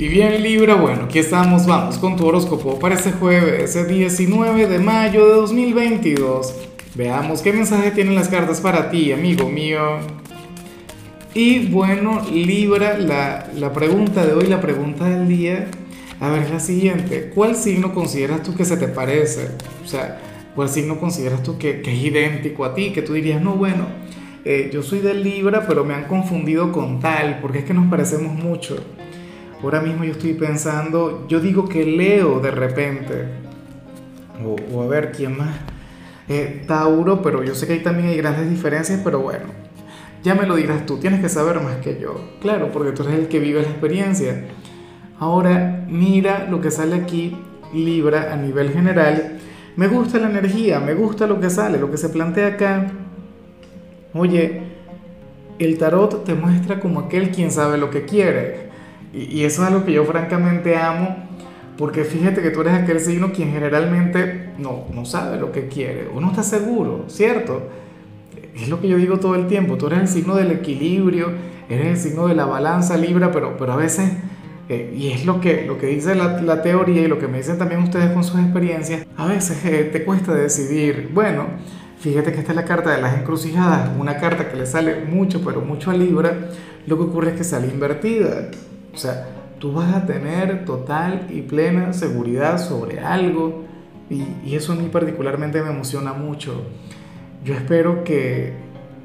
Y bien Libra, bueno, aquí estamos, vamos con tu horóscopo para este jueves, ese 19 de mayo de 2022. Veamos qué mensaje tienen las cartas para ti, amigo mío. Y bueno, Libra, la, la pregunta de hoy, la pregunta del día, a ver, es la siguiente. ¿Cuál signo consideras tú que se te parece? O sea, ¿cuál signo consideras tú que, que es idéntico a ti? Que tú dirías, no, bueno, eh, yo soy de Libra, pero me han confundido con tal, porque es que nos parecemos mucho. Ahora mismo yo estoy pensando, yo digo que Leo de repente, o, a ver quién más, eh, Tauro, pero yo sé que ahí también hay grandes diferencias, pero bueno, ya me lo dirás tú, tienes que saber más que yo, claro, porque tú eres el que vive la experiencia. Ahora mira lo que sale aquí, Libra, a nivel general. Me gusta la energía, me gusta lo que sale, lo que se plantea acá. Oye, el tarot te muestra como aquel quien sabe lo que quiere. Y, eso es algo que yo francamente amo, porque fíjate que tú eres aquel signo quien generalmente no, no sabe lo que quiere, o no está seguro, ¿cierto? Es lo que yo digo todo el tiempo, tú eres el signo del equilibrio, eres el signo de la balanza libra, pero, pero a veces, eh, y es lo que, lo que dice la, la, teoría y lo que me dicen también ustedes con sus experiencias, a veces eh, te cuesta decidir, bueno, fíjate que esta es la carta de las encrucijadas, una carta que le sale mucho, pero mucho a Libra, lo que ocurre es que sale invertida. O sea, tú vas a tener total y plena seguridad sobre algo y, eso a mí particularmente me emociona mucho. Yo espero que,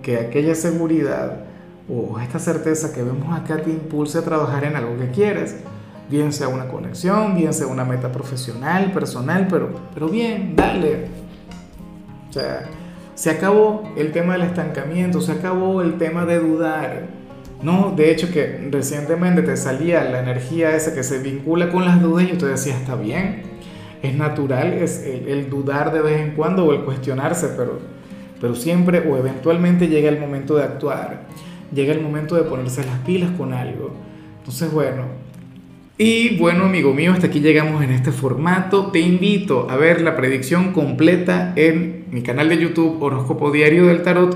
que aquella seguridad o esta certeza que vemos acá te impulse a trabajar en algo que quieres. Bien sea una conexión, bien sea una meta profesional, personal, pero, pero bien, dale. O sea, se acabó el tema del estancamiento, se acabó el tema de dudar no, de hecho que recientemente te salía la energía esa que se vincula con las dudas y te decía, está bien, es natural, es el, dudar de vez en cuando o el cuestionarse, pero, pero siempre o eventualmente llega el momento de actuar, llega el momento de ponerse las pilas con algo. Entonces, bueno, y bueno, amigo mío, hasta aquí llegamos en este formato. Te invito a ver la predicción completa en mi canal de YouTube Horóscopo Diario del Tarot